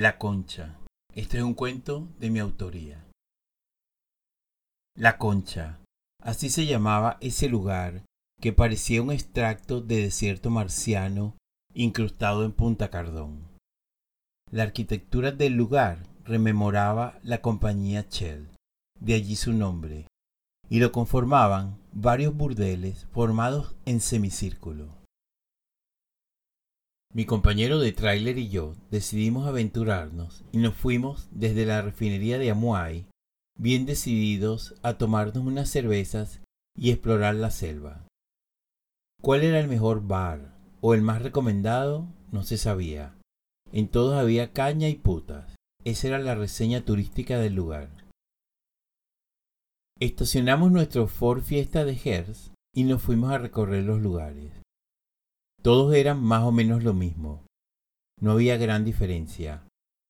La Concha. Este es un cuento de mi autoría. La Concha. Así se llamaba ese lugar que parecía un extracto de desierto marciano incrustado en Punta Cardón. La arquitectura del lugar rememoraba la compañía Shell, de allí su nombre, y lo conformaban varios burdeles formados en semicírculo. Mi compañero de tráiler y yo decidimos aventurarnos y nos fuimos desde la refinería de Amuay, bien decididos a tomarnos unas cervezas y explorar la selva. ¿Cuál era el mejor bar o el más recomendado? No se sabía. En todos había caña y putas. Esa era la reseña turística del lugar. Estacionamos nuestro Ford Fiesta de Hertz y nos fuimos a recorrer los lugares. Todos eran más o menos lo mismo. No había gran diferencia.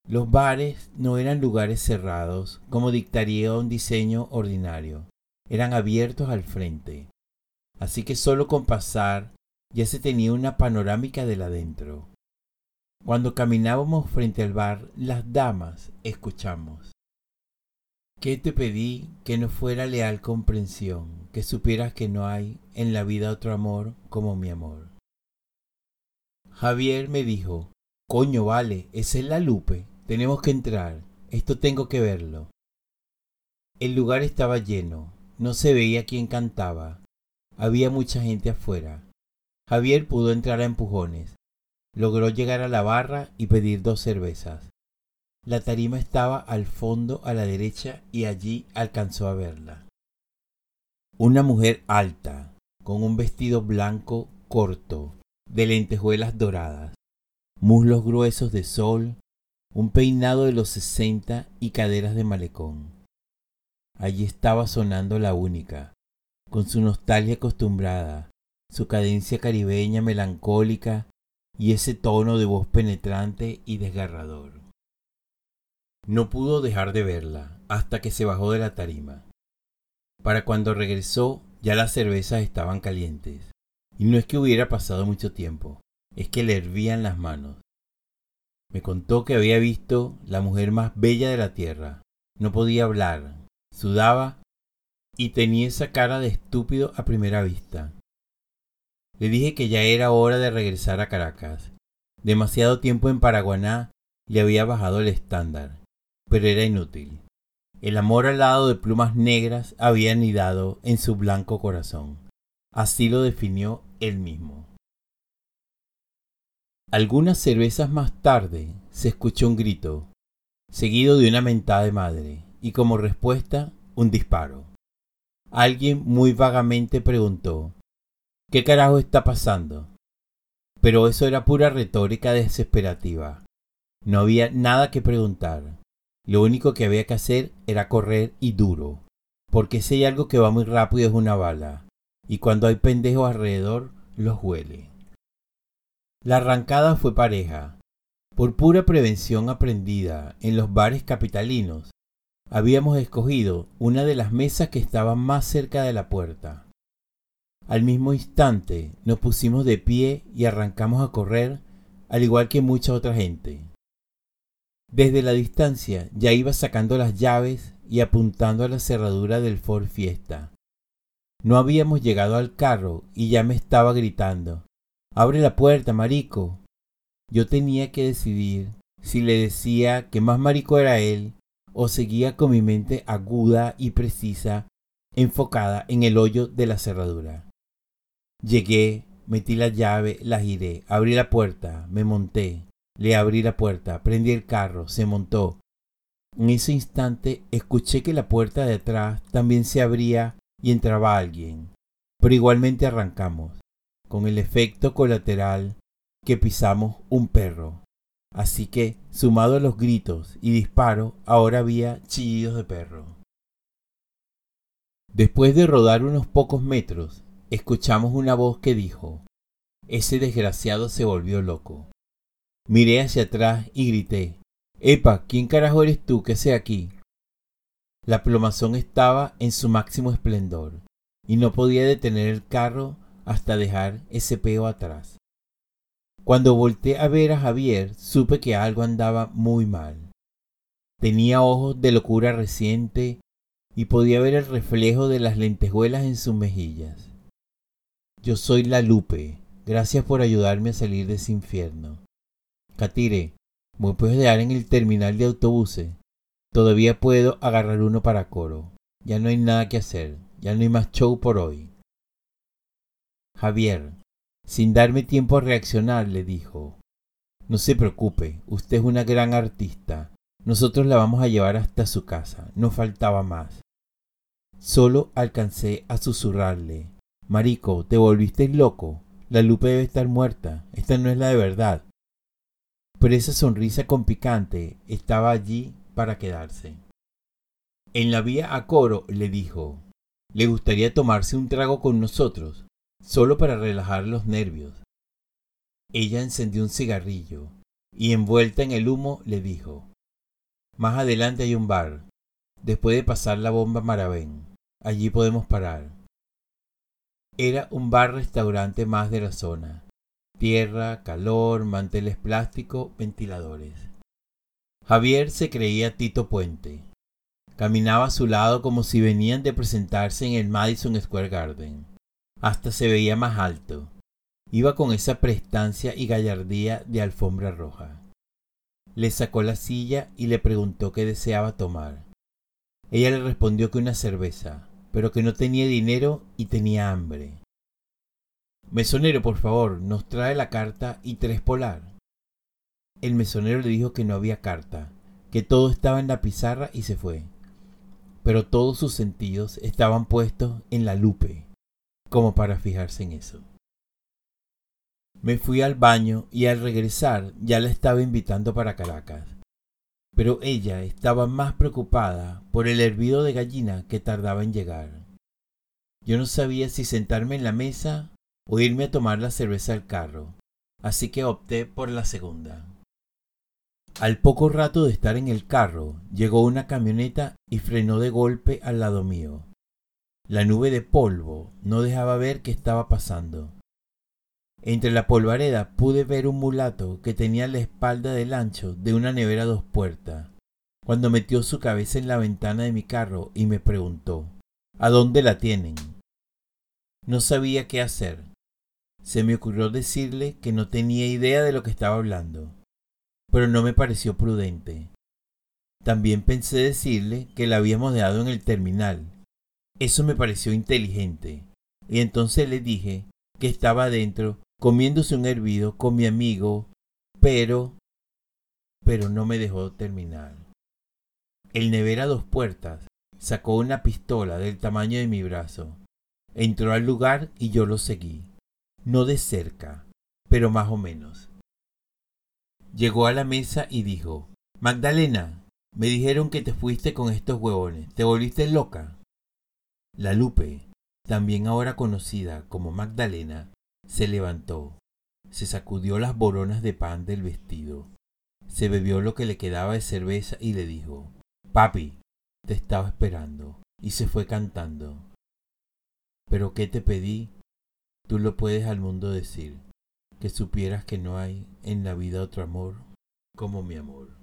Los bares no eran lugares cerrados como dictaría un diseño ordinario. Eran abiertos al frente. Así que solo con pasar ya se tenía una panorámica del adentro. Cuando caminábamos frente al bar, las damas escuchamos. ¿Qué te pedí que no fuera leal comprensión, que supieras que no hay en la vida otro amor como mi amor? Javier me dijo, coño, vale, esa es la Lupe, tenemos que entrar, esto tengo que verlo. El lugar estaba lleno, no se veía quién cantaba, había mucha gente afuera. Javier pudo entrar a empujones, logró llegar a la barra y pedir dos cervezas. La tarima estaba al fondo a la derecha y allí alcanzó a verla. Una mujer alta, con un vestido blanco corto, de lentejuelas doradas, muslos gruesos de sol, un peinado de los sesenta y caderas de malecón. Allí estaba sonando la única, con su nostalgia acostumbrada, su cadencia caribeña melancólica y ese tono de voz penetrante y desgarrador. No pudo dejar de verla hasta que se bajó de la tarima. Para cuando regresó ya las cervezas estaban calientes. Y no es que hubiera pasado mucho tiempo, es que le hervían las manos. Me contó que había visto la mujer más bella de la tierra. No podía hablar, sudaba y tenía esa cara de estúpido a primera vista. Le dije que ya era hora de regresar a Caracas. Demasiado tiempo en Paraguaná le había bajado el estándar, pero era inútil. El amor al lado de plumas negras había anidado en su blanco corazón. Así lo definió él mismo. Algunas cervezas más tarde se escuchó un grito, seguido de una mentada de madre, y como respuesta un disparo. Alguien muy vagamente preguntó, ¿qué carajo está pasando? Pero eso era pura retórica desesperativa. No había nada que preguntar. Lo único que había que hacer era correr y duro, porque si hay algo que va muy rápido es una bala, y cuando hay pendejos alrededor, los huele. La arrancada fue pareja. Por pura prevención aprendida en los bares capitalinos, habíamos escogido una de las mesas que estaba más cerca de la puerta. Al mismo instante nos pusimos de pie y arrancamos a correr, al igual que mucha otra gente. Desde la distancia ya iba sacando las llaves y apuntando a la cerradura del Ford Fiesta. No habíamos llegado al carro y ya me estaba gritando. Abre la puerta, marico. Yo tenía que decidir si le decía que más marico era él o seguía con mi mente aguda y precisa enfocada en el hoyo de la cerradura. Llegué, metí la llave, la giré, abrí la puerta, me monté, le abrí la puerta, prendí el carro, se montó. En ese instante escuché que la puerta de atrás también se abría y entraba alguien. Pero igualmente arrancamos, con el efecto colateral que pisamos un perro. Así que, sumado a los gritos y disparos, ahora había chillidos de perro. Después de rodar unos pocos metros, escuchamos una voz que dijo, Ese desgraciado se volvió loco. Miré hacia atrás y grité, Epa, ¿quién carajo eres tú que sea aquí? La plomazón estaba en su máximo esplendor y no podía detener el carro hasta dejar ese peo atrás. Cuando volteé a ver a Javier, supe que algo andaba muy mal. Tenía ojos de locura reciente y podía ver el reflejo de las lentejuelas en sus mejillas. Yo soy la Lupe. Gracias por ayudarme a salir de ese infierno. Catire, ¿me puedes dejar en el terminal de autobuses? Todavía puedo agarrar uno para coro. Ya no hay nada que hacer. Ya no hay más show por hoy. Javier, sin darme tiempo a reaccionar, le dijo, No se preocupe, usted es una gran artista. Nosotros la vamos a llevar hasta su casa, no faltaba más. Solo alcancé a susurrarle, Marico, te volviste loco. La Lupe debe estar muerta. Esta no es la de verdad. Pero esa sonrisa con picante estaba allí para quedarse. En la vía a coro le dijo, ¿le gustaría tomarse un trago con nosotros? solo para relajar los nervios. Ella encendió un cigarrillo y envuelta en el humo le dijo, Más adelante hay un bar, después de pasar la bomba Maravén, allí podemos parar. Era un bar-restaurante más de la zona. Tierra, calor, manteles plásticos, ventiladores. Javier se creía Tito Puente. Caminaba a su lado como si venían de presentarse en el Madison Square Garden. Hasta se veía más alto. Iba con esa prestancia y gallardía de alfombra roja. Le sacó la silla y le preguntó qué deseaba tomar. Ella le respondió que una cerveza, pero que no tenía dinero y tenía hambre. Mesonero, por favor, nos trae la carta y tres polar. El mesonero le dijo que no había carta, que todo estaba en la pizarra y se fue. Pero todos sus sentidos estaban puestos en la lupe como para fijarse en eso. Me fui al baño y al regresar ya la estaba invitando para Caracas. Pero ella estaba más preocupada por el hervido de gallina que tardaba en llegar. Yo no sabía si sentarme en la mesa o irme a tomar la cerveza al carro, así que opté por la segunda. Al poco rato de estar en el carro, llegó una camioneta y frenó de golpe al lado mío. La nube de polvo no dejaba ver qué estaba pasando. Entre la polvareda pude ver un mulato que tenía la espalda del ancho de una nevera dos puertas, cuando metió su cabeza en la ventana de mi carro y me preguntó ¿A dónde la tienen? No sabía qué hacer. Se me ocurrió decirle que no tenía idea de lo que estaba hablando, pero no me pareció prudente. También pensé decirle que la habíamos dejado en el terminal eso me pareció inteligente, y entonces le dije que estaba adentro comiéndose un hervido con mi amigo, pero... pero no me dejó terminar. El nevera dos puertas sacó una pistola del tamaño de mi brazo, entró al lugar y yo lo seguí, no de cerca, pero más o menos. Llegó a la mesa y dijo, Magdalena, me dijeron que te fuiste con estos huevones, ¿te volviste loca? La Lupe, también ahora conocida como Magdalena, se levantó, se sacudió las boronas de pan del vestido, se bebió lo que le quedaba de cerveza y le dijo, Papi, te estaba esperando, y se fue cantando. Pero ¿qué te pedí? Tú lo puedes al mundo decir, que supieras que no hay en la vida otro amor como mi amor.